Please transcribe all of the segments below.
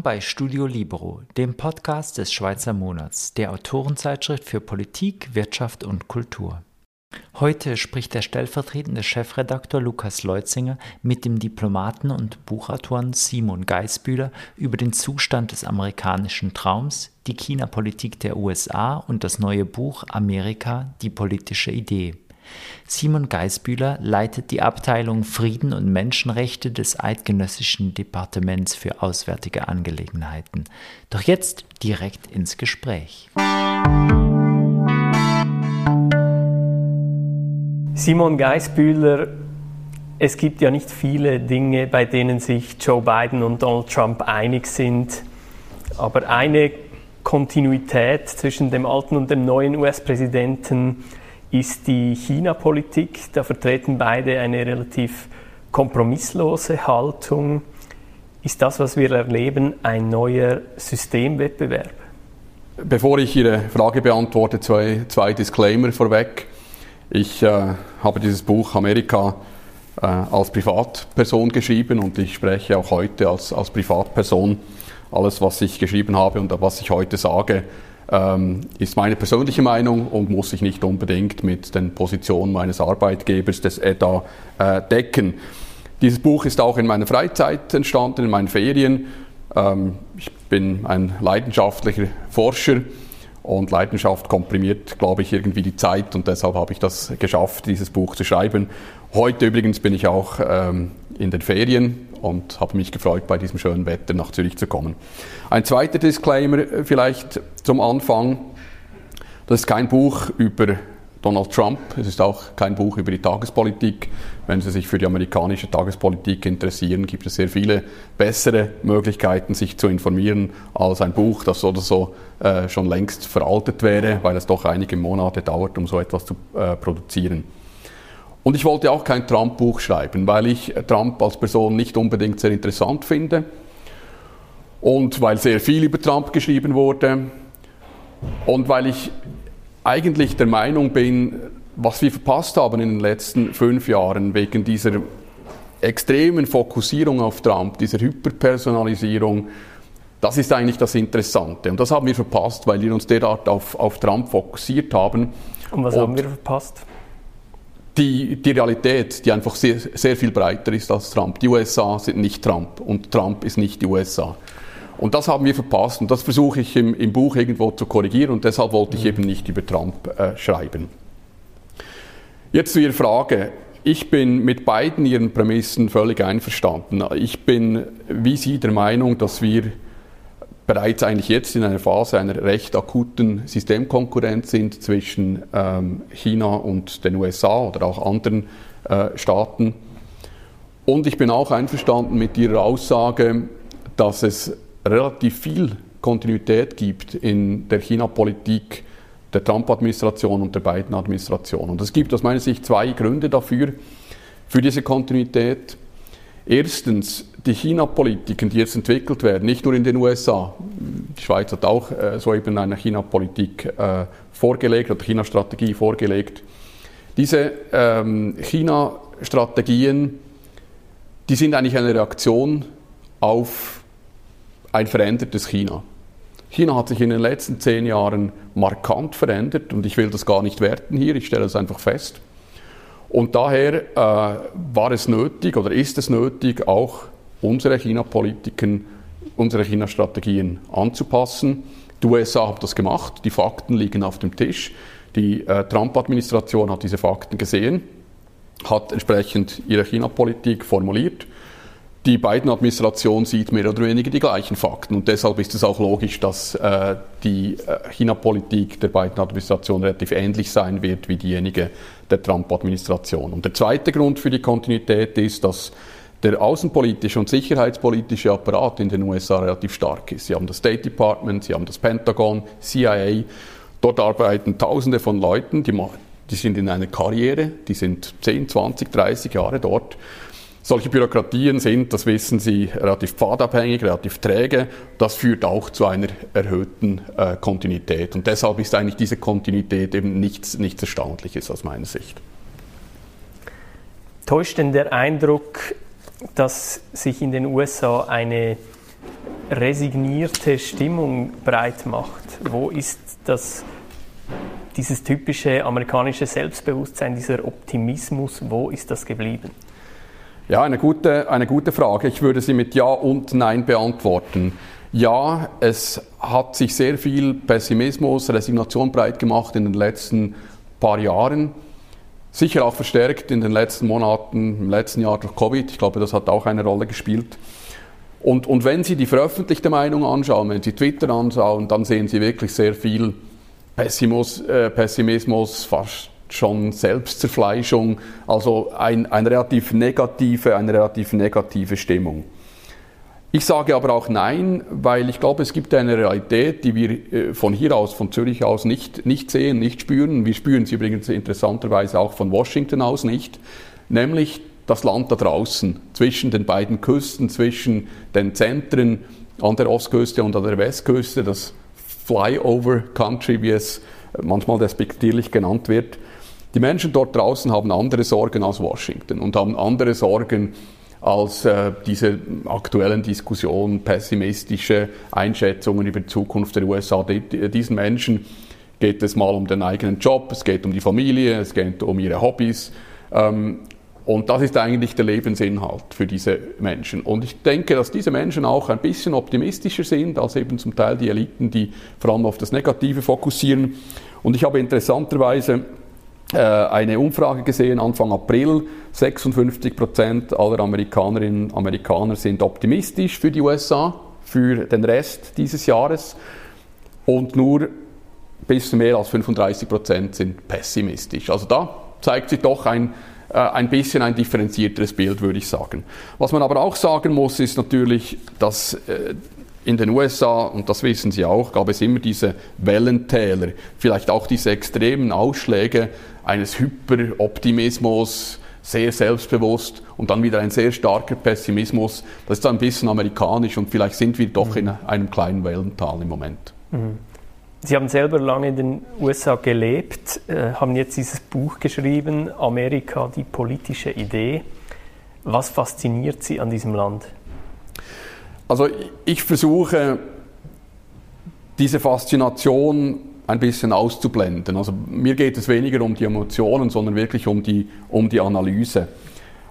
Willkommen bei Studio Libero, dem Podcast des Schweizer Monats, der Autorenzeitschrift für Politik, Wirtschaft und Kultur. Heute spricht der stellvertretende Chefredakteur Lukas Leutzinger mit dem Diplomaten und Buchautoren Simon Geisbühler über den Zustand des amerikanischen Traums, die China-Politik der USA und das neue Buch Amerika, die politische Idee. Simon Geisbühler leitet die Abteilung Frieden und Menschenrechte des Eidgenössischen Departements für Auswärtige Angelegenheiten. Doch jetzt direkt ins Gespräch. Simon Geisbühler, es gibt ja nicht viele Dinge, bei denen sich Joe Biden und Donald Trump einig sind, aber eine Kontinuität zwischen dem alten und dem neuen US-Präsidenten ist die China-Politik. Da vertreten beide eine relativ kompromisslose Haltung. Ist das, was wir erleben, ein neuer Systemwettbewerb? Bevor ich Ihre Frage beantworte, zwei, zwei Disclaimer vorweg. Ich äh, habe dieses Buch Amerika äh, als Privatperson geschrieben und ich spreche auch heute als, als Privatperson. Alles, was ich geschrieben habe und was ich heute sage, ähm, ist meine persönliche Meinung und muss sich nicht unbedingt mit den Positionen meines Arbeitgebers des EDA äh, decken. Dieses Buch ist auch in meiner Freizeit entstanden, in meinen Ferien. Ähm, ich bin ein leidenschaftlicher Forscher und Leidenschaft komprimiert, glaube ich, irgendwie die Zeit und deshalb habe ich das geschafft, dieses Buch zu schreiben. Heute übrigens bin ich auch ähm, in den Ferien und habe mich gefreut, bei diesem schönen Wetter nach Zürich zu kommen. Ein zweiter Disclaimer vielleicht zum Anfang. Das ist kein Buch über Donald Trump. Es ist auch kein Buch über die Tagespolitik. Wenn Sie sich für die amerikanische Tagespolitik interessieren, gibt es sehr viele bessere Möglichkeiten, sich zu informieren, als ein Buch, das oder so äh, schon längst veraltet wäre, weil es doch einige Monate dauert, um so etwas zu äh, produzieren. Und ich wollte auch kein Trump-Buch schreiben, weil ich Trump als Person nicht unbedingt sehr interessant finde und weil sehr viel über Trump geschrieben wurde und weil ich eigentlich der Meinung bin, was wir verpasst haben in den letzten fünf Jahren wegen dieser extremen Fokussierung auf Trump, dieser Hyperpersonalisierung, das ist eigentlich das Interessante. Und das haben wir verpasst, weil wir uns derart auf, auf Trump fokussiert haben. Und was Und haben wir verpasst? Die, die Realität, die einfach sehr, sehr viel breiter ist als Trump. Die USA sind nicht Trump und Trump ist nicht die USA. Und das haben wir verpasst und das versuche ich im, im Buch irgendwo zu korrigieren und deshalb wollte ich mhm. eben nicht über Trump äh, schreiben. Jetzt zu Ihrer Frage. Ich bin mit beiden Ihren Prämissen völlig einverstanden. Ich bin wie Sie der Meinung, dass wir bereits eigentlich jetzt in einer Phase einer recht akuten Systemkonkurrenz sind zwischen ähm, China und den USA oder auch anderen äh, Staaten. Und ich bin auch einverstanden mit Ihrer Aussage, dass es relativ viel Kontinuität gibt in der China-Politik der Trump-Administration und der Biden-Administration. Und es gibt aus meiner Sicht zwei Gründe dafür, für diese Kontinuität. Erstens die China-Politiken, die jetzt entwickelt werden, nicht nur in den USA. Die Schweiz hat auch äh, so eine China-Politik äh, vorgelegt oder China-Strategie vorgelegt. Diese ähm, China-Strategien, die sind eigentlich eine Reaktion auf ein verändertes China. China hat sich in den letzten zehn Jahren markant verändert und ich will das gar nicht werten hier, ich stelle es einfach fest. Und daher äh, war es nötig oder ist es nötig, auch unsere China-Politiken, unsere China-Strategien anzupassen. Die USA haben das gemacht, die Fakten liegen auf dem Tisch. Die äh, Trump-Administration hat diese Fakten gesehen, hat entsprechend ihre China-Politik formuliert die beiden Administration sieht mehr oder weniger die gleichen Fakten und deshalb ist es auch logisch, dass äh, die äh, China-Politik der beiden Administrationen relativ ähnlich sein wird wie diejenige der Trump-Administration. Und der zweite Grund für die Kontinuität ist, dass der außenpolitische und sicherheitspolitische Apparat in den USA relativ stark ist. Sie haben das State Department, Sie haben das Pentagon, CIA. Dort arbeiten Tausende von Leuten, die, die sind in einer Karriere, die sind 10, 20, 30 Jahre dort solche Bürokratien sind, das wissen Sie, relativ pfadabhängig, relativ träge. Das führt auch zu einer erhöhten äh, Kontinuität. Und deshalb ist eigentlich diese Kontinuität eben nichts, nichts Erstaunliches aus meiner Sicht. Täuscht denn der Eindruck, dass sich in den USA eine resignierte Stimmung breit macht? Wo ist das, dieses typische amerikanische Selbstbewusstsein, dieser Optimismus, wo ist das geblieben? Ja, eine gute, eine gute Frage. Ich würde sie mit Ja und Nein beantworten. Ja, es hat sich sehr viel Pessimismus, Resignation breit gemacht in den letzten paar Jahren. Sicher auch verstärkt in den letzten Monaten, im letzten Jahr durch Covid. Ich glaube, das hat auch eine Rolle gespielt. Und, und wenn Sie die veröffentlichte Meinung anschauen, wenn Sie Twitter anschauen, dann sehen Sie wirklich sehr viel Pessimus, äh, Pessimismus, fast schon Selbstzerfleischung, also ein, ein relativ negative, eine relativ negative Stimmung. Ich sage aber auch Nein, weil ich glaube, es gibt eine Realität, die wir äh, von hier aus, von Zürich aus nicht, nicht sehen, nicht spüren. Wir spüren sie übrigens interessanterweise auch von Washington aus nicht, nämlich das Land da draußen, zwischen den beiden Küsten, zwischen den Zentren an der Ostküste und an der Westküste, das Flyover Country, wie es manchmal despektierlich genannt wird. Die Menschen dort draußen haben andere Sorgen als Washington und haben andere Sorgen als äh, diese aktuellen Diskussionen, pessimistische Einschätzungen über die Zukunft der USA. Die, diesen Menschen geht es mal um den eigenen Job, es geht um die Familie, es geht um ihre Hobbys. Ähm, und das ist eigentlich der Lebensinhalt für diese Menschen. Und ich denke, dass diese Menschen auch ein bisschen optimistischer sind als eben zum Teil die Eliten, die vor allem auf das Negative fokussieren. Und ich habe interessanterweise eine Umfrage gesehen Anfang April. 56 Prozent aller Amerikanerinnen und Amerikaner sind optimistisch für die USA, für den Rest dieses Jahres. Und nur ein bisschen mehr als 35 Prozent sind pessimistisch. Also da zeigt sich doch ein, äh, ein bisschen ein differenzierteres Bild, würde ich sagen. Was man aber auch sagen muss, ist natürlich, dass äh, in den USA, und das wissen Sie auch, gab es immer diese Wellentäler, vielleicht auch diese extremen Ausschläge eines Hyperoptimismus, sehr selbstbewusst und dann wieder ein sehr starker Pessimismus. Das ist ein bisschen amerikanisch und vielleicht sind wir doch in einem kleinen Wellental im Moment. Mhm. Sie haben selber lange in den USA gelebt, äh, haben jetzt dieses Buch geschrieben, Amerika, die politische Idee. Was fasziniert Sie an diesem Land? Also ich versuche diese Faszination ein bisschen auszublenden. Also mir geht es weniger um die Emotionen, sondern wirklich um die, um die Analyse.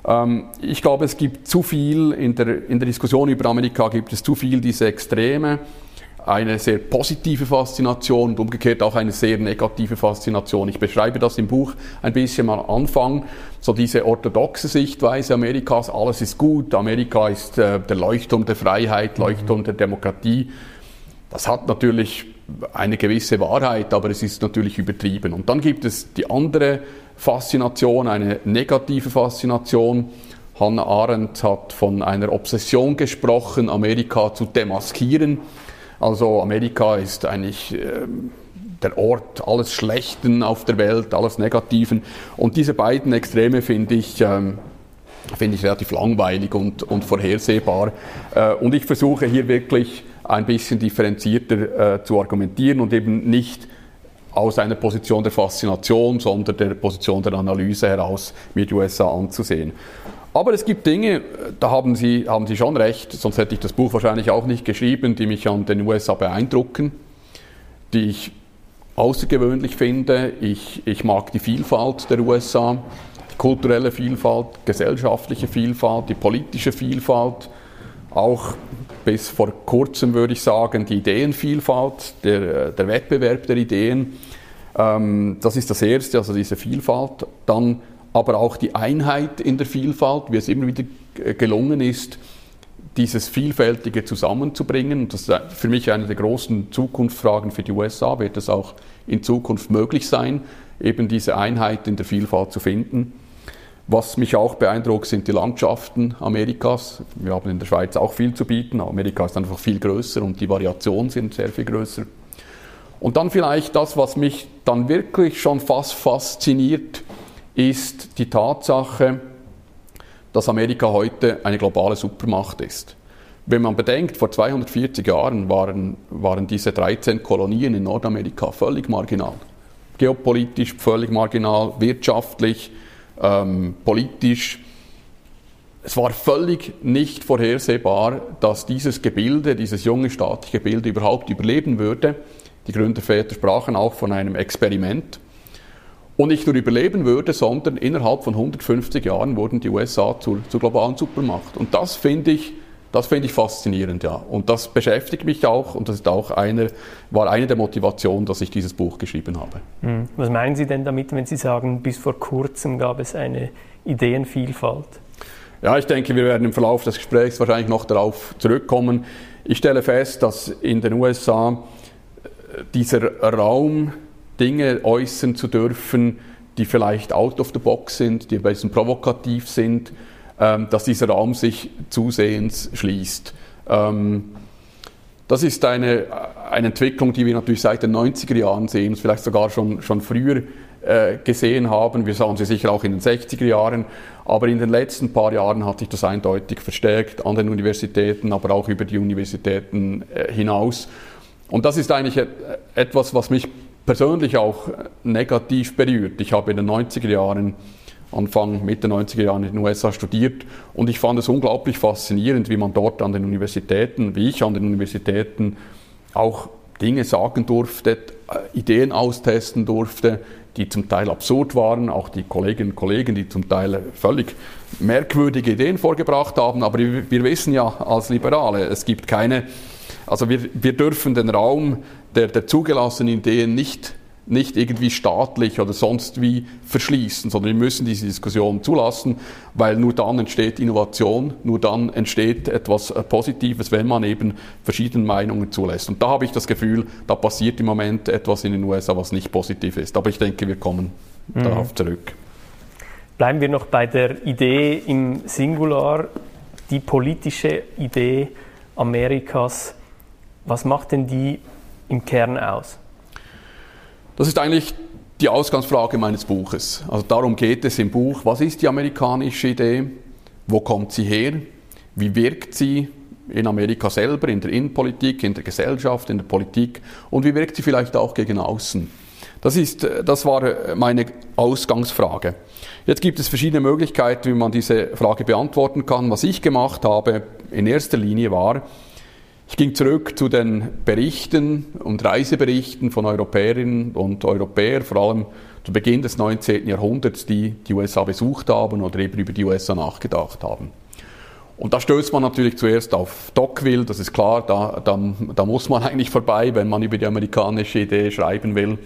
Ähm, ich glaube, es gibt zu viel in der, in der Diskussion über Amerika, gibt es zu viel diese Extreme eine sehr positive Faszination und umgekehrt auch eine sehr negative Faszination. Ich beschreibe das im Buch ein bisschen am Anfang, so diese orthodoxe Sichtweise Amerikas, alles ist gut, Amerika ist äh, der Leuchtturm der Freiheit, mhm. Leuchtturm der Demokratie. Das hat natürlich eine gewisse Wahrheit, aber es ist natürlich übertrieben. Und dann gibt es die andere Faszination, eine negative Faszination. Hannah Arendt hat von einer Obsession gesprochen, Amerika zu demaskieren. Also Amerika ist eigentlich äh, der Ort alles Schlechten auf der Welt, alles Negativen. Und diese beiden Extreme finde ich, ähm, finde ich relativ langweilig und, und vorhersehbar. Äh, und ich versuche hier wirklich ein bisschen differenzierter äh, zu argumentieren und eben nicht aus einer Position der Faszination, sondern der Position der Analyse heraus mir die USA anzusehen. Aber es gibt Dinge, da haben Sie, haben Sie schon recht, sonst hätte ich das Buch wahrscheinlich auch nicht geschrieben, die mich an den USA beeindrucken, die ich außergewöhnlich finde. Ich, ich mag die Vielfalt der USA, die kulturelle Vielfalt, gesellschaftliche Vielfalt, die politische Vielfalt, auch bis vor kurzem würde ich sagen, die Ideenvielfalt, der, der Wettbewerb der Ideen. Ähm, das ist das Erste, also diese Vielfalt. Dann aber auch die Einheit in der Vielfalt, wie es immer wieder gelungen ist, dieses Vielfältige zusammenzubringen. das ist für mich eine der großen Zukunftsfragen für die USA. Wird es auch in Zukunft möglich sein, eben diese Einheit in der Vielfalt zu finden? Was mich auch beeindruckt, sind die Landschaften Amerikas. Wir haben in der Schweiz auch viel zu bieten. Amerika ist einfach viel größer und die Variationen sind sehr viel größer. Und dann vielleicht das, was mich dann wirklich schon fast fasziniert, ist die Tatsache, dass Amerika heute eine globale Supermacht ist. Wenn man bedenkt, vor 240 Jahren waren, waren diese 13 Kolonien in Nordamerika völlig marginal. Geopolitisch völlig marginal, wirtschaftlich, ähm, politisch. es war völlig nicht vorhersehbar, dass dieses Gebilde, dieses junge staatliche Gebilde überhaupt überleben würde. Die Gründerväter sprachen auch von einem Experiment. Und nicht nur überleben würde, sondern innerhalb von 150 Jahren wurden die USA zur, zur globalen Supermacht. Und das finde ich, das finde ich faszinierend, ja. Und das beschäftigt mich auch und das ist auch eine, war eine der Motivationen, dass ich dieses Buch geschrieben habe. Hm. Was meinen Sie denn damit, wenn Sie sagen, bis vor kurzem gab es eine Ideenvielfalt? Ja, ich denke, wir werden im Verlauf des Gesprächs wahrscheinlich noch darauf zurückkommen. Ich stelle fest, dass in den USA äh, dieser Raum, Dinge äußern zu dürfen, die vielleicht out of the box sind, die ein bisschen provokativ sind, ähm, dass dieser Raum sich zusehends schließt. Ähm, das ist eine, eine Entwicklung, die wir natürlich seit den 90er Jahren sehen, vielleicht sogar schon, schon früher äh, gesehen haben. Wir sahen sie sicher auch in den 60er Jahren. Aber in den letzten paar Jahren hat sich das eindeutig verstärkt an den Universitäten, aber auch über die Universitäten äh, hinaus. Und das ist eigentlich etwas, was mich persönlich auch negativ berührt. Ich habe in den 90er Jahren, Anfang, Mitte 90er Jahren in den USA studiert und ich fand es unglaublich faszinierend, wie man dort an den Universitäten, wie ich an den Universitäten auch Dinge sagen durfte, äh, Ideen austesten durfte, die zum Teil absurd waren, auch die Kolleginnen und Kollegen, die zum Teil völlig merkwürdige Ideen vorgebracht haben. Aber wir wissen ja als Liberale, es gibt keine, also wir, wir dürfen den Raum der, der zugelassenen Ideen nicht nicht irgendwie staatlich oder sonst wie verschließen, sondern wir müssen diese Diskussion zulassen, weil nur dann entsteht Innovation, nur dann entsteht etwas äh, Positives, wenn man eben verschiedene Meinungen zulässt. Und da habe ich das Gefühl, da passiert im Moment etwas in den USA, was nicht positiv ist. Aber ich denke, wir kommen mhm. darauf zurück. Bleiben wir noch bei der Idee im Singular, die politische Idee Amerikas. Was macht denn die im Kern aus? Das ist eigentlich die Ausgangsfrage meines Buches. Also darum geht es im Buch. Was ist die amerikanische Idee? Wo kommt sie her? Wie wirkt sie in Amerika selber, in der Innenpolitik, in der Gesellschaft, in der Politik? Und wie wirkt sie vielleicht auch gegen außen? Das, ist, das war meine Ausgangsfrage. Jetzt gibt es verschiedene Möglichkeiten, wie man diese Frage beantworten kann. Was ich gemacht habe in erster Linie war, ich ging zurück zu den Berichten und Reiseberichten von Europäerinnen und Europäern, vor allem zu Beginn des 19. Jahrhunderts, die die USA besucht haben oder eben über die USA nachgedacht haben. Und da stößt man natürlich zuerst auf Tocqueville, das ist klar, da, da, da muss man eigentlich vorbei, wenn man über die amerikanische Idee schreiben will.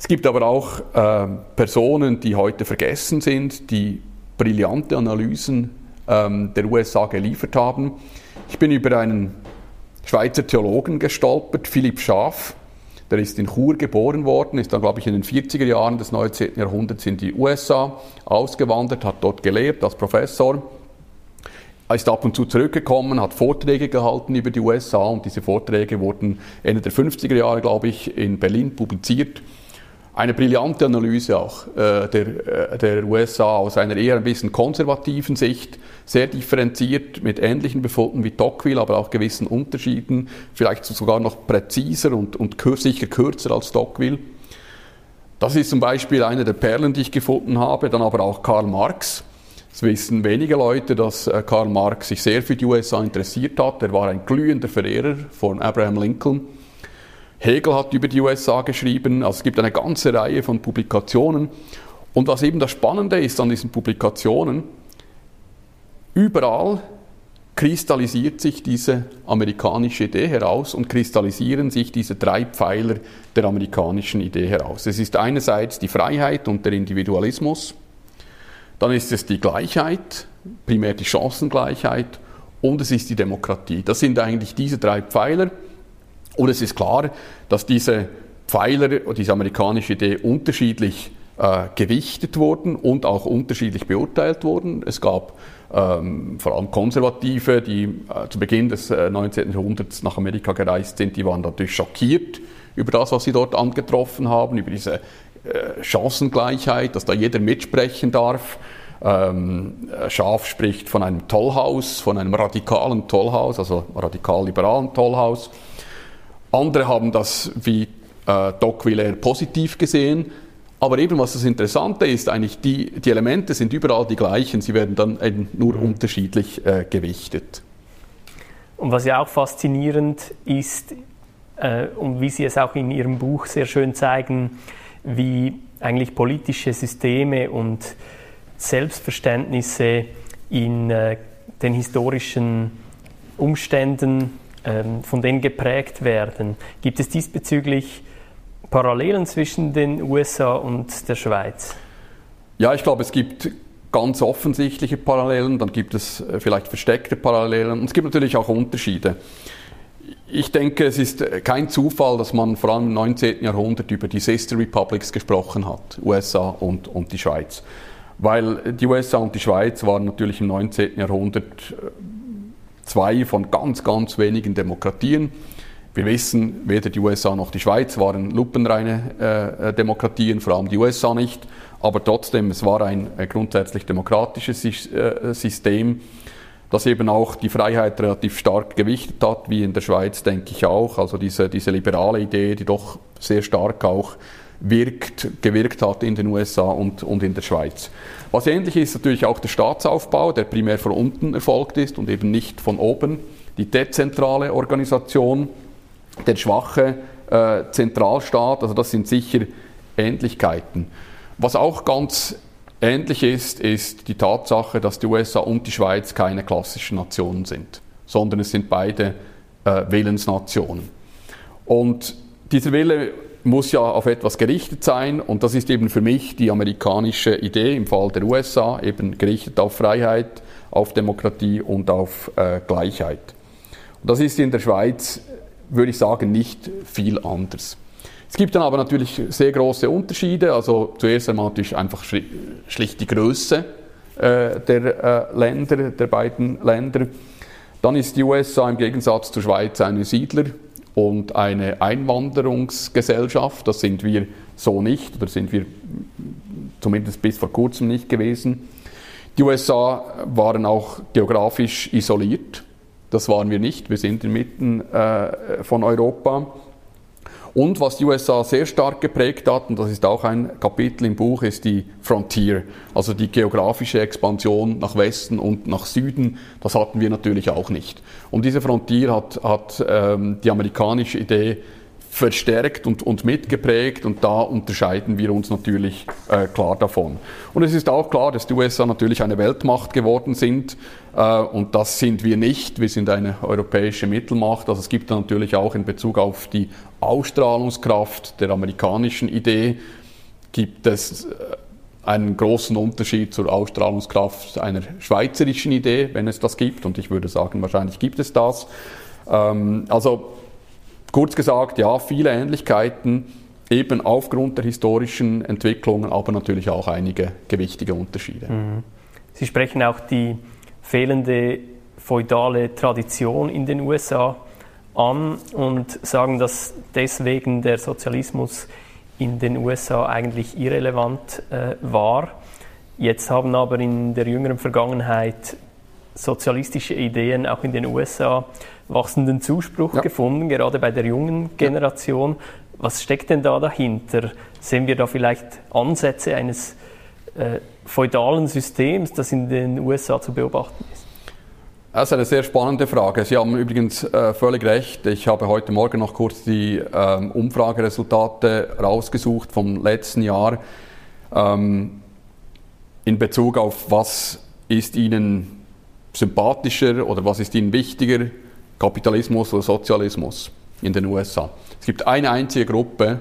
Es gibt aber auch äh, Personen, die heute vergessen sind, die brillante Analysen ähm, der USA geliefert haben. Ich bin über einen Schweizer Theologen gestolpert, Philipp Schaaf. Der ist in Chur geboren worden, ist dann, glaube ich, in den 40er Jahren des 19. Jahrhunderts in die USA ausgewandert, hat dort gelebt als Professor. Er ist ab und zu zurückgekommen, hat Vorträge gehalten über die USA und diese Vorträge wurden Ende der 50er Jahre, glaube ich, in Berlin publiziert eine brillante Analyse auch äh, der, äh, der USA aus einer eher ein bisschen konservativen Sicht, sehr differenziert mit ähnlichen Befunden wie Tocqueville, aber auch gewissen Unterschieden, vielleicht sogar noch präziser und, und sicher kürzer als Tocqueville. Das ist zum Beispiel eine der Perlen, die ich gefunden habe, dann aber auch Karl Marx. Es wissen wenige Leute, dass äh, Karl Marx sich sehr für die USA interessiert hat. Er war ein glühender Verehrer von Abraham Lincoln Hegel hat über die USA geschrieben, also es gibt eine ganze Reihe von Publikationen. Und was eben das Spannende ist an diesen Publikationen, überall kristallisiert sich diese amerikanische Idee heraus und kristallisieren sich diese drei Pfeiler der amerikanischen Idee heraus. Es ist einerseits die Freiheit und der Individualismus, dann ist es die Gleichheit, primär die Chancengleichheit und es ist die Demokratie. Das sind eigentlich diese drei Pfeiler. Und es ist klar, dass diese Pfeiler, diese amerikanische Idee unterschiedlich äh, gewichtet wurden und auch unterschiedlich beurteilt wurden. Es gab ähm, vor allem Konservative, die äh, zu Beginn des äh, 19. Jahrhunderts nach Amerika gereist sind, die waren natürlich schockiert über das, was sie dort angetroffen haben, über diese äh, Chancengleichheit, dass da jeder mitsprechen darf. Ähm, Schaf spricht von einem Tollhaus, von einem radikalen Tollhaus, also radikal-liberalen Tollhaus. Andere haben das wie äh, Tocqueville positiv gesehen, Aber eben, was das Interessante ist, eigentlich die, die Elemente sind überall die gleichen, sie werden dann eben nur unterschiedlich äh, gewichtet. Und was ja auch faszinierend ist, äh, und wie Sie es auch in Ihrem Buch sehr schön zeigen, wie eigentlich politische Systeme und Selbstverständnisse in äh, den historischen Umständen von denen geprägt werden. Gibt es diesbezüglich Parallelen zwischen den USA und der Schweiz? Ja, ich glaube, es gibt ganz offensichtliche Parallelen, dann gibt es äh, vielleicht versteckte Parallelen und es gibt natürlich auch Unterschiede. Ich denke, es ist kein Zufall, dass man vor allem im 19. Jahrhundert über die Sister Republics gesprochen hat, USA und, und die Schweiz. Weil die USA und die Schweiz waren natürlich im 19. Jahrhundert äh, zwei von ganz, ganz wenigen Demokratien. Wir wissen, weder die USA noch die Schweiz waren lupenreine äh, Demokratien, vor allem die USA nicht. Aber trotzdem, es war ein äh, grundsätzlich demokratisches äh, System, das eben auch die Freiheit relativ stark gewichtet hat, wie in der Schweiz, denke ich auch. Also diese, diese liberale Idee, die doch sehr stark auch wirkt, gewirkt hat in den USA und, und in der Schweiz. Was ähnlich ist natürlich auch der Staatsaufbau, der primär von unten erfolgt ist und eben nicht von oben. Die dezentrale Organisation, der schwache äh, Zentralstaat, also das sind sicher Ähnlichkeiten. Was auch ganz ähnlich ist, ist die Tatsache, dass die USA und die Schweiz keine klassischen Nationen sind, sondern es sind beide äh, Willensnationen. Und dieser Wille muss ja auf etwas gerichtet sein und das ist eben für mich die amerikanische Idee im Fall der USA, eben gerichtet auf Freiheit, auf Demokratie und auf äh, Gleichheit. Und das ist in der Schweiz würde ich sagen, nicht viel anders. Es gibt dann aber natürlich sehr große Unterschiede. Also zuerst einmal natürlich einfach schlicht die Größe äh, der äh, Länder, der beiden Länder. Dann ist die USA im Gegensatz zur Schweiz eine Siedler- und eine Einwanderungsgesellschaft. Das sind wir so nicht, oder sind wir zumindest bis vor kurzem nicht gewesen. Die USA waren auch geografisch isoliert. Das waren wir nicht. Wir sind inmitten äh, von Europa. Und was die USA sehr stark geprägt hat, und das ist auch ein Kapitel im Buch, ist die Frontier, also die geografische Expansion nach Westen und nach Süden. Das hatten wir natürlich auch nicht. Und diese Frontier hat, hat ähm, die amerikanische Idee verstärkt und, und mitgeprägt und da unterscheiden wir uns natürlich äh, klar davon. Und es ist auch klar, dass die USA natürlich eine Weltmacht geworden sind äh, und das sind wir nicht. Wir sind eine europäische Mittelmacht. Also es gibt natürlich auch in Bezug auf die Ausstrahlungskraft der amerikanischen Idee gibt es äh, einen großen Unterschied zur Ausstrahlungskraft einer schweizerischen Idee, wenn es das gibt. Und ich würde sagen, wahrscheinlich gibt es das. Ähm, also Kurz gesagt, ja, viele Ähnlichkeiten, eben aufgrund der historischen Entwicklungen, aber natürlich auch einige gewichtige Unterschiede. Mhm. Sie sprechen auch die fehlende feudale Tradition in den USA an und sagen, dass deswegen der Sozialismus in den USA eigentlich irrelevant äh, war. Jetzt haben aber in der jüngeren Vergangenheit sozialistische Ideen auch in den USA wachsenden Zuspruch ja. gefunden, gerade bei der jungen Generation. Was steckt denn da dahinter? Sehen wir da vielleicht Ansätze eines äh, feudalen Systems, das in den USA zu beobachten ist? Das ist eine sehr spannende Frage. Sie haben übrigens äh, völlig recht. Ich habe heute Morgen noch kurz die ähm, Umfrageresultate rausgesucht vom letzten Jahr ähm, in Bezug auf was ist Ihnen sympathischer oder was ist Ihnen wichtiger, Kapitalismus oder Sozialismus in den USA. Es gibt eine einzige Gruppe,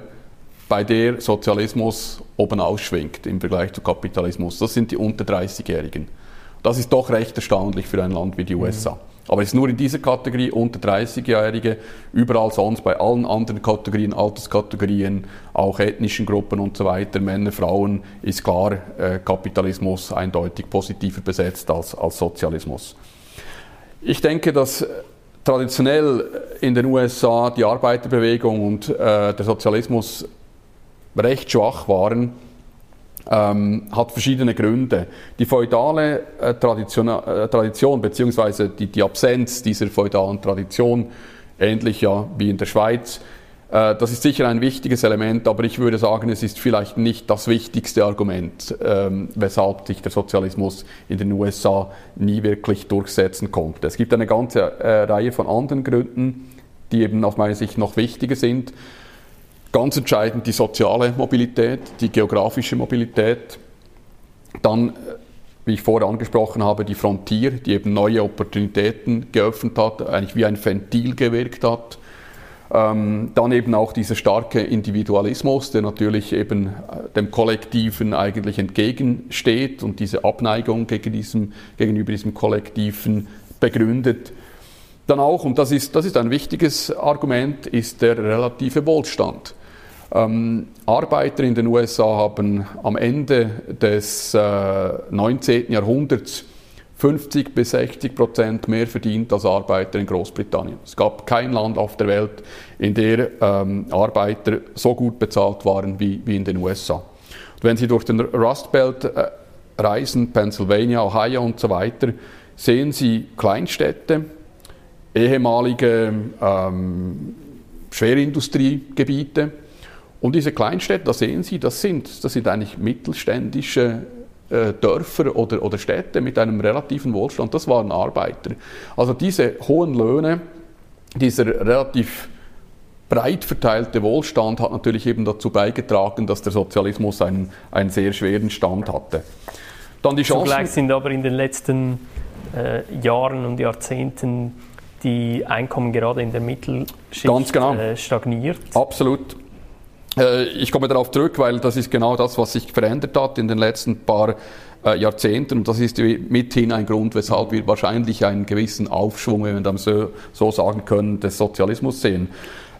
bei der Sozialismus oben ausschwingt im Vergleich zu Kapitalismus. Das sind die unter 30-Jährigen. Das ist doch recht erstaunlich für ein Land wie die USA. Mhm. Aber es ist nur in dieser Kategorie unter 30-Jährige, überall sonst bei allen anderen Kategorien, Alterskategorien, auch ethnischen Gruppen und so weiter, Männer, Frauen, ist klar äh, Kapitalismus eindeutig positiver besetzt als, als Sozialismus. Ich denke, dass traditionell in den USA die Arbeiterbewegung und äh, der Sozialismus recht schwach waren, ähm, hat verschiedene Gründe. Die feudale äh, Tradition, äh, Tradition beziehungsweise die, die, Absenz dieser feudalen Tradition, ähnlich ja wie in der Schweiz, Äh, das ist sicher ein wichtiges Element, aber ich würde sagen, es ist vielleicht nicht das wichtigste Argument, ähm, weshalb sich der Sozialismus in den USA nie wirklich durchsetzen konnte. Es gibt eine ganze äh, Reihe von anderen Gründen, die eben aus meiner Sicht noch wichtiger sind. Ganz entscheidend die soziale Mobilität, die geografische Mobilität. Dann, äh, wie ich vorher angesprochen habe, die Frontier, die eben neue Opportunitäten geöffnet hat, eigentlich wie ein Ventil gewirkt hat ähm, dann eben auch dieser starke Individualismus, der natürlich eben äh, dem Kollektiven eigentlich entgegensteht und diese Abneigung gegen diesem, gegenüber diesem Kollektiven begründet. Dann auch, und das ist, das ist ein wichtiges Argument, ist der relative Wohlstand. Ähm, Arbeiter in den USA haben am Ende des äh, 19. Jahrhunderts 50 bis 60 Prozent mehr verdient als Arbeiter in Großbritannien. Es gab kein Land auf der Welt, in der ähm, Arbeiter so gut bezahlt waren wie, wie in den USA. Und wenn Sie durch den Rust Belt äh, reisen, Pennsylvania, Ohio und so weiter, sehen Sie Kleinstädte, ehemalige ähm, Schwerindustriegebiete. Und diese Kleinstädte, da sehen Sie, das sind, das sind eigentlich mittelständische äh, Dörfer oder, oder Städte mit einem relativen Wohlstand, das waren Arbeiter. Also diese hohen Löhne, dieser relativ breit verteilte Wohlstand hat natürlich eben dazu beigetragen, dass der Sozialismus einen, einen sehr schweren Stand hatte. Dann die Chancen, Zugleich sind aber in den letzten äh, Jahren und Jahrzehnten die Einkommen gerade in der Mittelschicht genau. äh, stagniert. Absolut. Äh, ich komme darauf zurück, weil das ist genau das, was sich verändert hat in den letzten paar äh, Jahrzehnten. Und das ist mithin ein Grund, weshalb wir wahrscheinlich einen gewissen Aufschwung, wenn wir das so, sagen können, des Sozialismus sehen.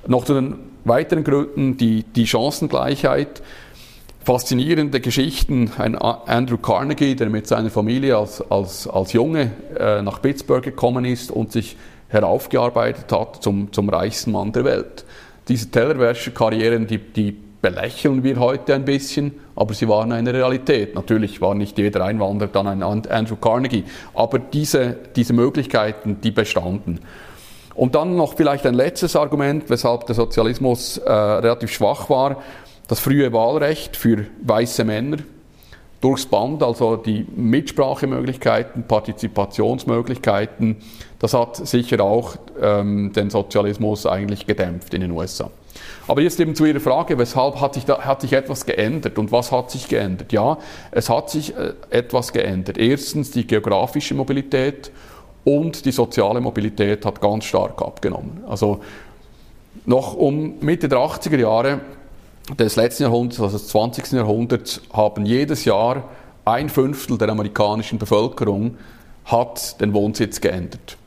Noch zu den weiteren Gründen, die, die Chancengleichheit. Faszinierende Geschichten. Ein Andrew Carnegie, der mit seiner Familie als, als, als Junge äh, nach Pittsburgh gekommen ist und sich heraufgearbeitet hat zum, zum reichsten Mann der Welt. Diese Tellerwäscherkarrieren, die, die belächeln wir heute ein bisschen, aber sie waren eine Realität. Natürlich war nicht jeder Einwanderer dann ein Andrew Carnegie, aber diese, diese Möglichkeiten, die bestanden. Und dann noch vielleicht ein letztes Argument, weshalb der Sozialismus äh, relativ schwach war, das frühe Wahlrecht für weiße Männer durchs Band, also die Mitsprachemöglichkeiten, Partizipationsmöglichkeiten, das hat sicher auch ähm, den Sozialismus eigentlich gedämpft in den USA. Aber jetzt eben zu Ihrer Frage, weshalb hat sich, da, hat sich etwas geändert und was hat sich geändert? Ja, es hat sich äh, etwas geändert. Erstens die geografische Mobilität und die soziale Mobilität hat ganz stark abgenommen. Also noch um Mitte der 80er Jahre des letzten Jahrhunderts, also des 20. Jahrhunderts, haben jedes Jahr ein Fünftel der amerikanischen Bevölkerung hat den Wohnsitz geändert.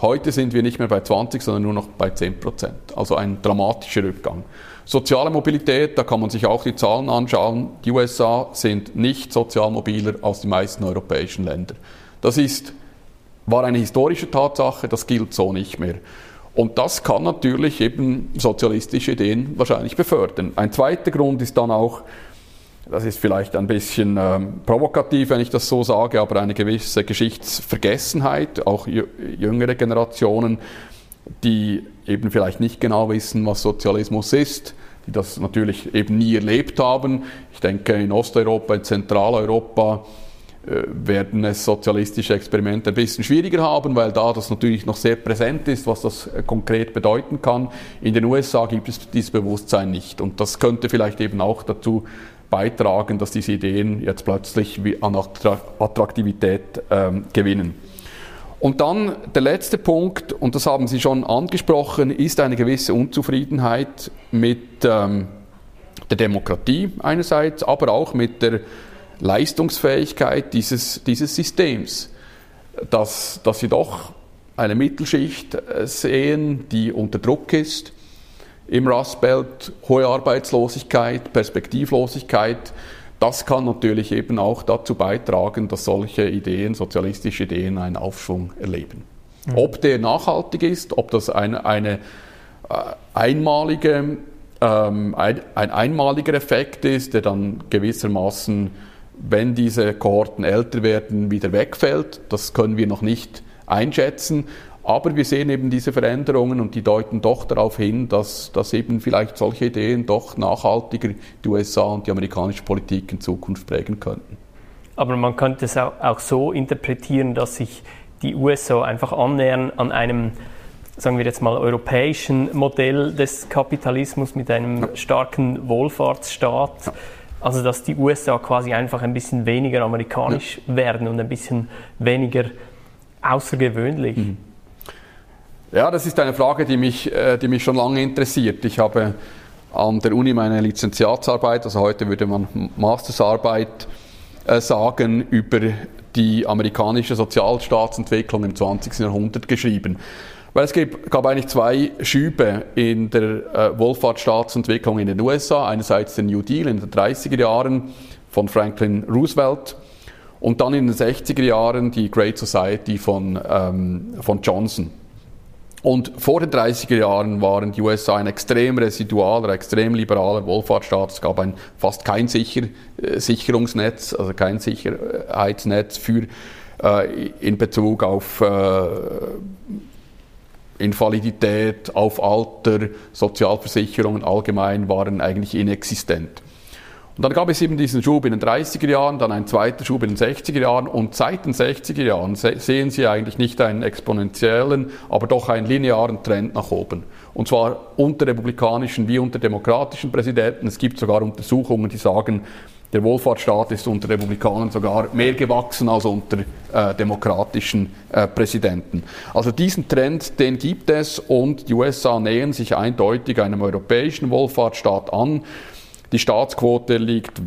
Heute sind wir nicht mehr bei 20, sondern nur noch bei 10 Prozent. Also ein dramatischer Rückgang. Soziale Mobilität, da kann man sich auch die Zahlen anschauen. Die USA sind nicht sozial mobiler als die meisten europäischen Länder. Das ist, war eine historische Tatsache, das gilt so nicht mehr. Und das kann natürlich eben sozialistische Ideen wahrscheinlich befördern. Ein zweiter Grund ist dann auch, das ist vielleicht ein bisschen ähm, provokativ, wenn ich das so sage, aber eine gewisse Geschichtsvergessenheit, auch jüngere Generationen, die eben vielleicht nicht genau wissen, was Sozialismus ist, die das natürlich eben nie erlebt haben. Ich denke in Osteuropa, in Zentraleuropa, werden es sozialistische Experimente ein bisschen schwieriger haben, weil da das natürlich noch sehr präsent ist, was das äh, konkret bedeuten kann. In den USA gibt es dieses Bewusstsein nicht und das könnte vielleicht eben auch dazu beitragen, dass diese Ideen jetzt plötzlich an Attraktivität ähm, gewinnen. Und dann der letzte Punkt, und das haben Sie schon angesprochen, ist eine gewisse Unzufriedenheit mit ähm, der Demokratie einerseits, aber auch mit der Leistungsfähigkeit dieses, dieses Systems, dass, dass sie doch eine Mittelschicht äh, sehen, die unter Druck ist, im Rust Belt, hohe Arbeitslosigkeit, Perspektivlosigkeit, das kann natürlich eben auch dazu beitragen, dass solche Ideen, sozialistische Ideen, einen Aufschwung erleben. Mhm. Ob der nachhaltig ist, ob das eine, eine äh, einmalige, ähm, ein, ein einmaliger Effekt ist, der dann gewissermaßen wenn diese Kohorten älter werden, wieder wegfällt. Das können wir noch nicht einschätzen. Aber wir sehen eben diese Veränderungen und die deuten doch darauf hin, dass, dass eben vielleicht solche Ideen doch nachhaltiger die USA und die amerikanische Politik in Zukunft prägen könnten. Aber man könnte es auch so interpretieren, dass sich die USA einfach annähern an einem, sagen wir jetzt mal, europäischen Modell des Kapitalismus mit einem starken Wohlfahrtsstaat. Ja. Also dass die USA quasi einfach ein bisschen weniger amerikanisch ja. werden und ein bisschen weniger außergewöhnlich. Mhm. Ja, das ist eine Frage, die mich, äh, die mich schon lange interessiert. Ich habe an der Uni meine Lizenziatsarbeit, also heute würde man Mastersarbeit äh, sagen, über die amerikanische Sozialstaatsentwicklung im 20. Jahrhundert geschrieben. Weil es gab eigentlich zwei Schübe in der äh, Wohlfahrtsstaatsentwicklung in den USA. Einerseits den New Deal in den 30er Jahren von Franklin Roosevelt und dann in den 60er Jahren die Great Society von, ähm, von Johnson. Und vor den 30er Jahren waren die USA ein extrem residualer, extrem liberaler Wohlfahrtsstaat. Es gab ein fast kein Sicher, äh, Sicherungsnetz, also kein Sicherheitsnetz für, äh, in Bezug auf äh, Invalidität, auf Alter, Sozialversicherungen allgemein waren eigentlich inexistent. Und dann gab es eben diesen Schub in den 30er Jahren, dann einen zweiten Schub in den 60er Jahren und seit den 60er Jahren sehen Sie eigentlich nicht einen exponentiellen, aber doch einen linearen Trend nach oben. Und zwar unter republikanischen wie unter demokratischen Präsidenten. Es gibt sogar Untersuchungen, die sagen, der Wohlfahrtsstaat ist unter Republikanern sogar mehr gewachsen als unter äh, demokratischen äh, Präsidenten. Also diesen Trend, den gibt es und die USA nähern sich eindeutig einem europäischen Wohlfahrtsstaat an. Die Staatsquote liegt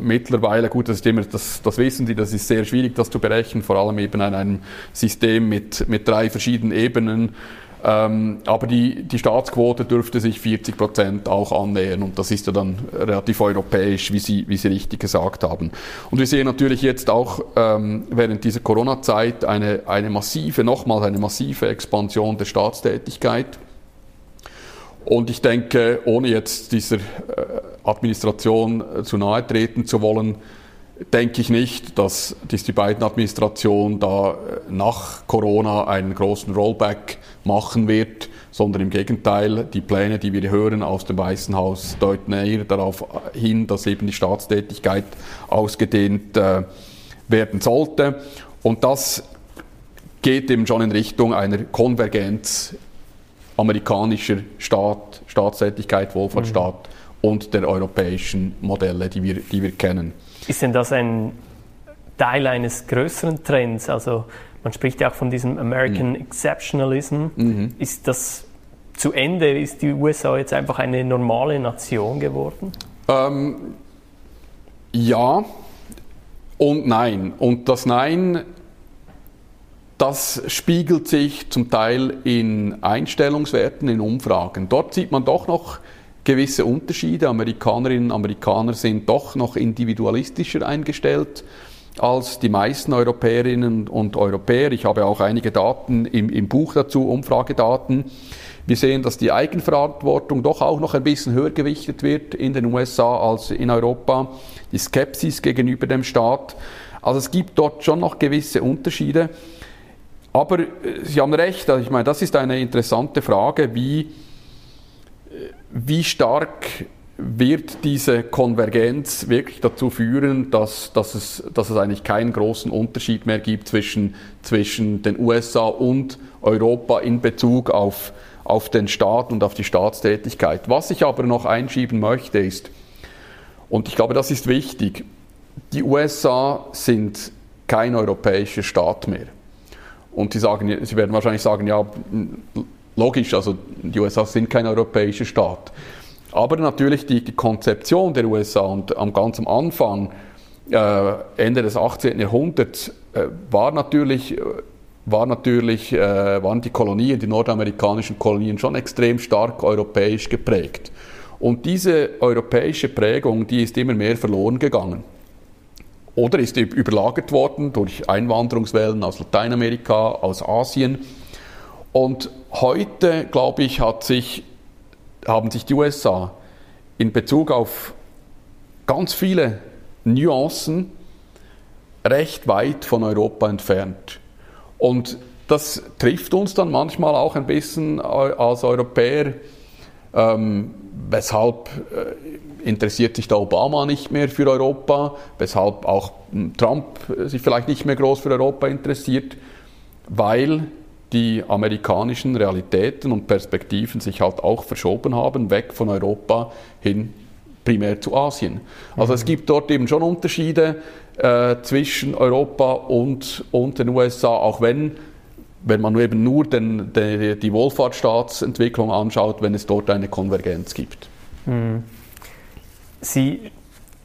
mittlerweile, gut, das, ist immer, das, das wissen Sie, das ist sehr schwierig, das zu berechnen, vor allem eben an einem System mit, mit drei verschiedenen Ebenen. Ähm, aber die, die Staatsquote dürfte sich 40 Prozent auch annähern und das ist ja dann relativ europäisch, wie Sie, wie Sie richtig gesagt haben. Und wir sehen natürlich jetzt auch ähm, während dieser Corona-Zeit eine, eine massive, nochmals eine massive Expansion der Staatstätigkeit. Und ich denke, ohne jetzt dieser äh, Administration äh, zu nahe treten zu wollen, denke ich nicht, dass, die beiden Administration da äh, nach Corona einen großen Rollback machen wird, sondern im Gegenteil, die Pläne, die wir hören aus dem Weißen Haus, deuten eher darauf hin, dass eben die Staatstätigkeit ausgedehnt äh, werden sollte. Und das geht eben schon in Richtung einer Konvergenz amerikanischer Staat, Staatstätigkeit, Wohlfahrtsstaat mhm. und der europäischen Modelle, die wir, die wir kennen. Ist denn das ein Teil eines größeren Trends? Also man spricht ja auch von diesem American mhm. Exceptionalism. Mhm. Ist das zu Ende? Ist die USA jetzt einfach eine normale Nation geworden? Ähm, ja und nein. Und das Nein das spiegelt sich zum Teil in Einstellungswerten, in Umfragen. Dort sieht man doch noch gewisse Unterschiede. Amerikanerinnen und Amerikaner sind doch noch individualistischer eingestellt als die meisten Europäerinnen und Europäer. Ich habe auch einige Daten im, im Buch dazu, Umfragedaten. Wir sehen, dass die Eigenverantwortung doch auch noch ein bisschen höher gewichtet wird in den USA als in Europa. Die Skepsis gegenüber dem Staat. Also es gibt dort schon noch gewisse Unterschiede. Aber äh, Sie haben recht, also ich meine, das ist eine interessante Frage, wie, äh, wie stark wird diese Konvergenz wirklich dazu führen, dass, dass, es, dass es eigentlich keinen großen Unterschied mehr gibt zwischen, zwischen den USA und Europa in Bezug auf, auf den Staat und auf die Staatstätigkeit. Was ich aber noch einschieben möchte ist, und ich glaube, das ist wichtig, die USA sind kein europäischer Staat mehr. Und sie, sagen, sie werden wahrscheinlich sagen, ja, logisch, also die USA sind kein europäischer Staat. Aber natürlich die, die Konzeption der USA und am ganz am Anfang, äh, Ende des 18. Jahrhunderts, äh, war natürlich, war natürlich äh, waren die Kolonien, die nordamerikanischen Kolonien schon extrem stark europäisch geprägt. Und diese europäische Prägung, die ist immer mehr verloren gegangen oder ist überlagert worden durch Einwanderungswellen aus Lateinamerika, aus Asien. Und heute, glaube ich, hat sich, haben sich die USA in Bezug auf ganz viele Nuancen recht weit von Europa entfernt. Und das trifft uns dann manchmal auch ein bisschen als Europäer. Ähm, weshalb äh, interessiert sich der Obama nicht mehr für Europa, weshalb auch hm, Trump sich vielleicht nicht mehr groß für Europa interessiert, weil die amerikanischen Realitäten und Perspektiven sich halt auch verschoben haben, weg von Europa hin primär zu Asien. Also mhm. es gibt dort eben schon Unterschiede äh, zwischen Europa und, und den USA, auch wenn wenn man eben nur den, die, die Wohlfahrtsstaatsentwicklung anschaut, wenn es dort eine Konvergenz gibt. Mhm. Sie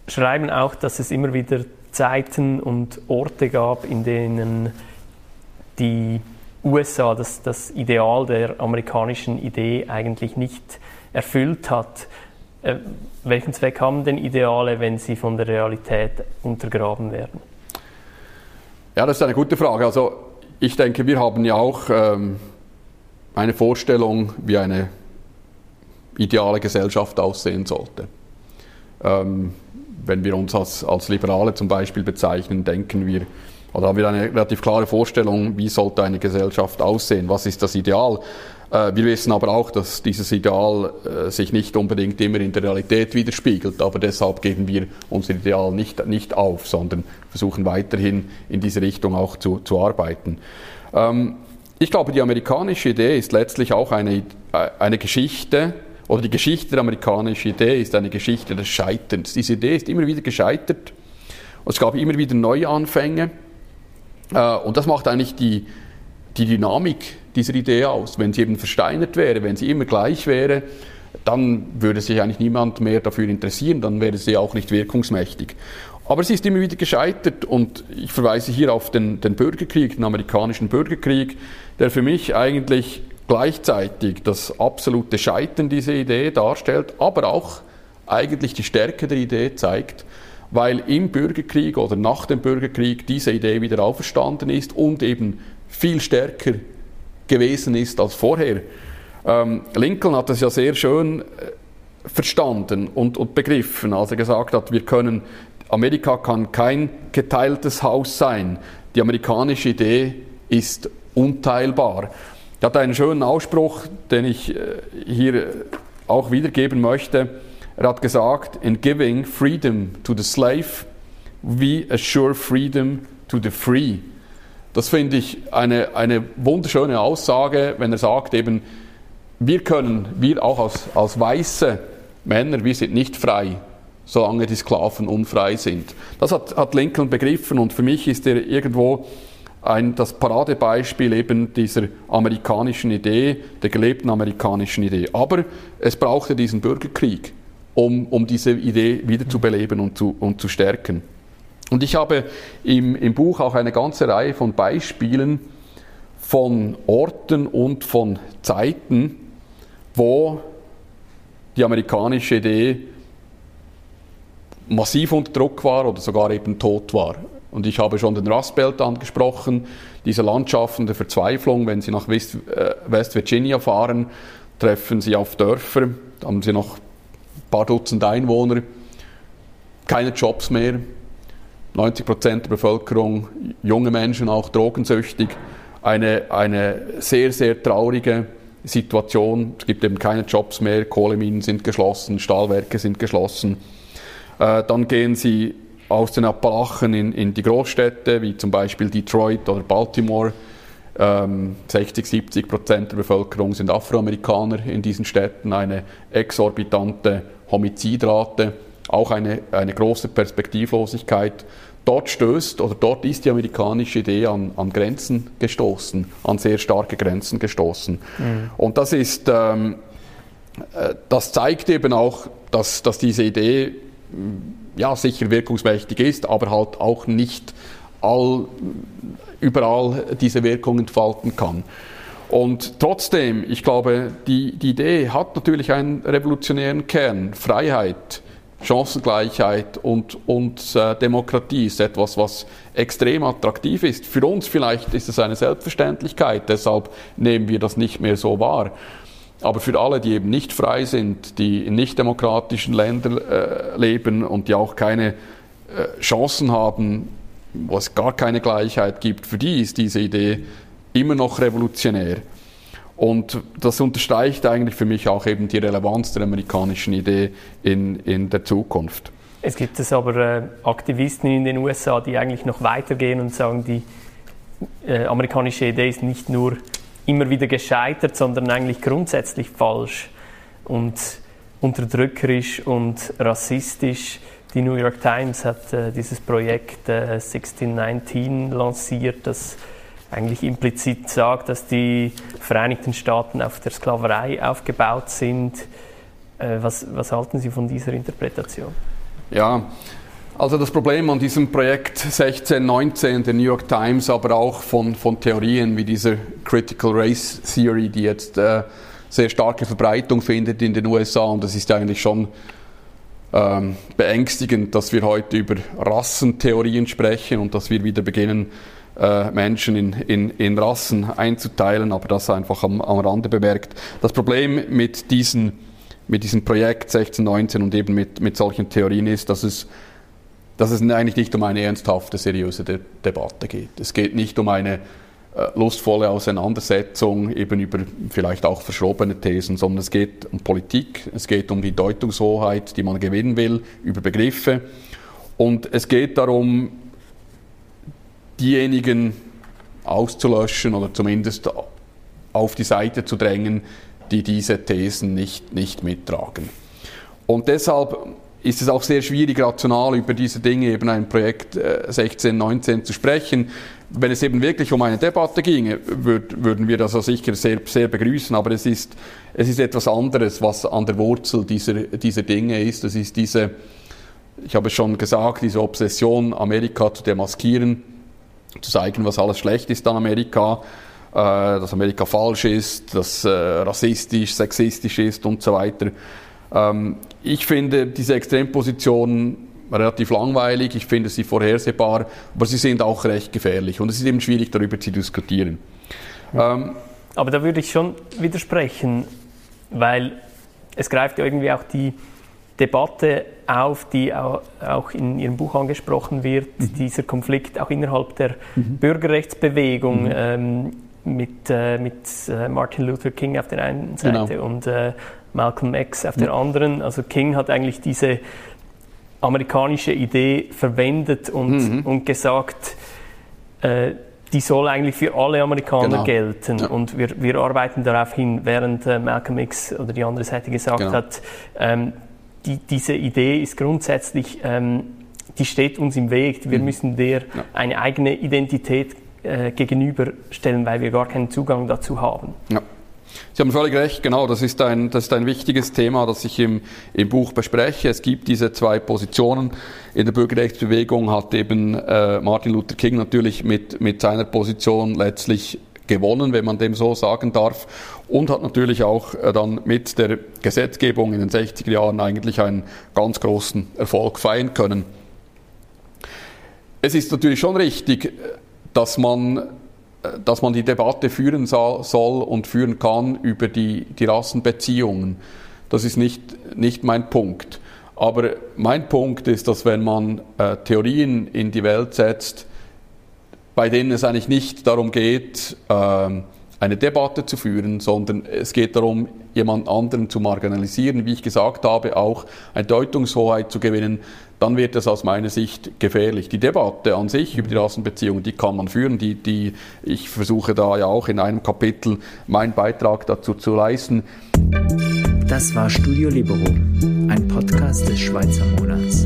schreiben auch, dass es immer wieder Zeiten und Orte gab, in denen die USA das, das Ideal der amerikanischen Idee eigentlich nicht erfüllt hat. Äh, welchen Zweck haben denn Ideale, wenn sie von der Realität untergraben werden? Ja, das ist eine gute Frage. Also ich denke, wir haben ja auch ähm, eine Vorstellung, wie eine ideale Gesellschaft aussehen sollte. Ähm, wenn wir uns als, als Liberale zum Beispiel bezeichnen, denken wir, oder haben wir eine relativ klare Vorstellung, wie sollte eine Gesellschaft aussehen, was ist das Ideal. Äh, wir wissen aber auch, dass dieses Ideal äh, sich nicht unbedingt immer in der Realität widerspiegelt, aber deshalb geben wir unser Ideal nicht, nicht auf, sondern versuchen weiterhin in diese Richtung auch zu, zu arbeiten. Ähm, ich glaube, die amerikanische Idee ist letztlich auch eine, äh, eine Geschichte, oder die Geschichte der amerikanischen Idee ist eine Geschichte des Scheiterns. Diese Idee ist immer wieder gescheitert es gab immer wieder Neuanfänge. Und das macht eigentlich die, die Dynamik dieser Idee aus. Wenn sie eben versteinert wäre, wenn sie immer gleich wäre, dann würde sich eigentlich niemand mehr dafür interessieren, dann wäre sie auch nicht wirkungsmächtig. Aber sie ist immer wieder gescheitert und ich verweise hier auf den, den Bürgerkrieg, den amerikanischen Bürgerkrieg, der für mich eigentlich gleichzeitig das absolute Scheitern dieser Idee darstellt, aber auch eigentlich die Stärke der Idee zeigt, weil im Bürgerkrieg oder nach dem Bürgerkrieg diese Idee wieder auferstanden ist und eben viel stärker gewesen ist als vorher. Ähm, Lincoln hat das ja sehr schön äh, verstanden und, und begriffen, als er gesagt hat, wir können, Amerika kann kein geteiltes Haus sein. Die amerikanische Idee ist unteilbar. Er hat einen schönen Ausspruch, den ich äh, hier auch wiedergeben möchte. Er hat gesagt, in giving freedom to the slave, we assure freedom to the free. Das finde ich eine, eine wunderschöne Aussage, wenn er sagt eben, wir können, wir auch als, als weiße Männer, wir sind nicht frei, solange die Sklaven unfrei sind. Das hat, hat Lincoln begriffen und für mich ist er irgendwo ein, das Paradebeispiel eben dieser amerikanischen Idee, der gelebten amerikanischen Idee. Aber es brauchte diesen Bürgerkrieg, um, um diese Idee wieder zu beleben und zu, und zu stärken. Und ich habe im, im Buch auch eine ganze Reihe von Beispielen von Orten und von Zeiten, wo die amerikanische Idee massiv unter Druck war oder sogar eben tot war. Und ich habe schon den Rust Belt angesprochen, diese Landschaften der Verzweiflung, wenn Sie nach West, äh, West Virginia fahren, treffen Sie auf Dörfer, haben Sie noch paar Dutzend Einwohner, keine Jobs mehr, 90 Prozent der Bevölkerung, junge Menschen auch drogensüchtig, eine, eine sehr, sehr traurige Situation. Es gibt eben keine Jobs mehr, Kohleminen sind geschlossen, Stahlwerke sind geschlossen. Äh, dann gehen sie aus den Appalachen in, in, die Großstädte, wie zum Beispiel Detroit oder Baltimore. Ähm, 60, 70 Prozent der Bevölkerung sind Afroamerikaner in diesen Städten, eine exorbitante Homizidrate auch eine, eine große Perspektivlosigkeit. Dort stößt oder dort ist die amerikanische Idee an, an Grenzen gestoßen, an sehr starke Grenzen gestoßen. Mhm. Und das ist, ähm, äh, das zeigt eben auch, dass, dass diese Idee ja sicher wirkungsmächtig ist, aber halt auch nicht all, überall diese Wirkung entfalten kann. Und trotzdem, ich glaube, die, die Idee hat natürlich einen revolutionären Kern, Freiheit, Chancengleichheit und, und äh, Demokratie ist etwas, was extrem attraktiv ist. Für uns vielleicht ist es eine Selbstverständlichkeit, deshalb nehmen wir das nicht mehr so wahr. Aber für alle, die eben nicht frei sind, die in nicht demokratischen Ländern äh, leben und die auch keine äh, Chancen haben, wo es gar keine Gleichheit gibt, für die ist diese Idee immer noch revolutionär. Und das unterstreicht eigentlich für mich auch eben die Relevanz der amerikanischen Idee in, in der Zukunft. Es gibt es aber äh, Aktivisten in den USA, die eigentlich noch weitergehen und sagen, die äh, amerikanische Idee ist nicht nur immer wieder gescheitert, sondern eigentlich grundsätzlich falsch und unterdrückerisch und rassistisch. Die New York Times hat äh, dieses Projekt äh, 1619 lanciert, das eigentlich implizit sagt, dass die Vereinigten Staaten auf der Sklaverei aufgebaut sind. Äh, was, was halten Sie von dieser Interpretation? Ja, also das Problem an diesem Projekt 1619 der New York Times, aber auch von, von Theorien wie dieser Critical Race Theory, die jetzt äh, sehr starke Verbreitung findet in den USA und das ist eigentlich schon ähm, beängstigend, dass wir heute über Rassentheorien sprechen und dass wir wieder beginnen, Menschen in, in, in Rassen einzuteilen, aber das einfach am, am Rande bemerkt. Das Problem mit, diesen, mit diesem Projekt 1619 und eben mit, mit solchen Theorien ist, dass es, dass es eigentlich nicht um eine ernsthafte, seriöse De Debatte geht. Es geht nicht um eine äh, lustvolle Auseinandersetzung eben über vielleicht auch verschrobene Thesen, sondern es geht um Politik, es geht um die Deutungshoheit, die man gewinnen will, über Begriffe und es geht darum, diejenigen auszulöschen oder zumindest auf die Seite zu drängen, die diese Thesen nicht, nicht mittragen. Und deshalb ist es auch sehr schwierig, rational über diese Dinge, eben ein Projekt 16, äh, 19 zu sprechen. Wenn es eben wirklich um eine Debatte ginge, würd, würden wir das sicher sehr, sehr begrüßen, aber es ist, es ist etwas anderes, was an der Wurzel dieser, dieser Dinge ist. Das ist diese, ich habe es schon gesagt, diese Obsession, Amerika zu demaskieren, zu zeigen, was alles schlecht ist an Amerika, äh, dass Amerika falsch ist, dass äh, rassistisch, sexistisch ist und so weiter. Ähm, ich finde diese Extrempositionen relativ langweilig, ich finde sie vorhersehbar, aber sie sind auch recht gefährlich und es ist eben schwierig darüber zu diskutieren. Ähm, aber da würde ich schon widersprechen, weil es greift ja irgendwie auch die Debatte auf, die auch in Ihrem Buch angesprochen wird, mhm. dieser Konflikt auch innerhalb der mhm. Bürgerrechtsbewegung mhm. ähm, mit, äh, mit äh, Martin Luther King auf der einen. Seite genau. und äh, Malcolm X auf der anderen. Also King hat eigentlich diese amerikanische Idee verwendet und, mhm. und gesagt, äh, die soll eigentlich für alle Amerikaner genau. gelten. Ja. Und wir, wir arbeiten darauf hin, während äh, Malcolm X oder die andere Seite gesagt genau. hat, ähm, die, diese Idee ist grundsätzlich, ähm, die steht uns im Weg. Wir mhm. müssen der ja. eine eigene Identität äh, gegenüberstellen, weil wir gar keinen Zugang dazu haben. Ja. Sie haben völlig recht, genau, das ist ein, das ist ein wichtiges Thema, das ich im, im Buch bespreche. Es gibt diese zwei Positionen. In der Bürgerrechtsbewegung hat eben äh, Martin Luther King natürlich mit, mit seiner Position letztlich gewonnen, wenn man dem so sagen darf, und hat natürlich auch äh, dann mit der Gesetzgebung in den 60er Jahren eigentlich einen ganz großen Erfolg feiern können. Es ist natürlich schon richtig, dass man, äh, dass man die Debatte führen soll und führen kann über die, die Rassenbeziehungen. Das ist nicht, nicht mein Punkt. Aber mein Punkt ist, dass wenn man äh, Theorien in die Welt setzt, bei denen es eigentlich nicht darum geht, ähm, eine Debatte zu führen, sondern es geht darum, jemand anderen zu marginalisieren, wie ich gesagt habe, auch eine Deutungshoheit zu gewinnen, dann wird es aus meiner Sicht gefährlich. Die Debatte an sich über die Rassenbeziehungen, die kann man führen, die, die, ich versuche da ja auch in einem Kapitel meinen Beitrag dazu zu leisten. Das war Studio Libero, ein Podcast des Schweizer Monats.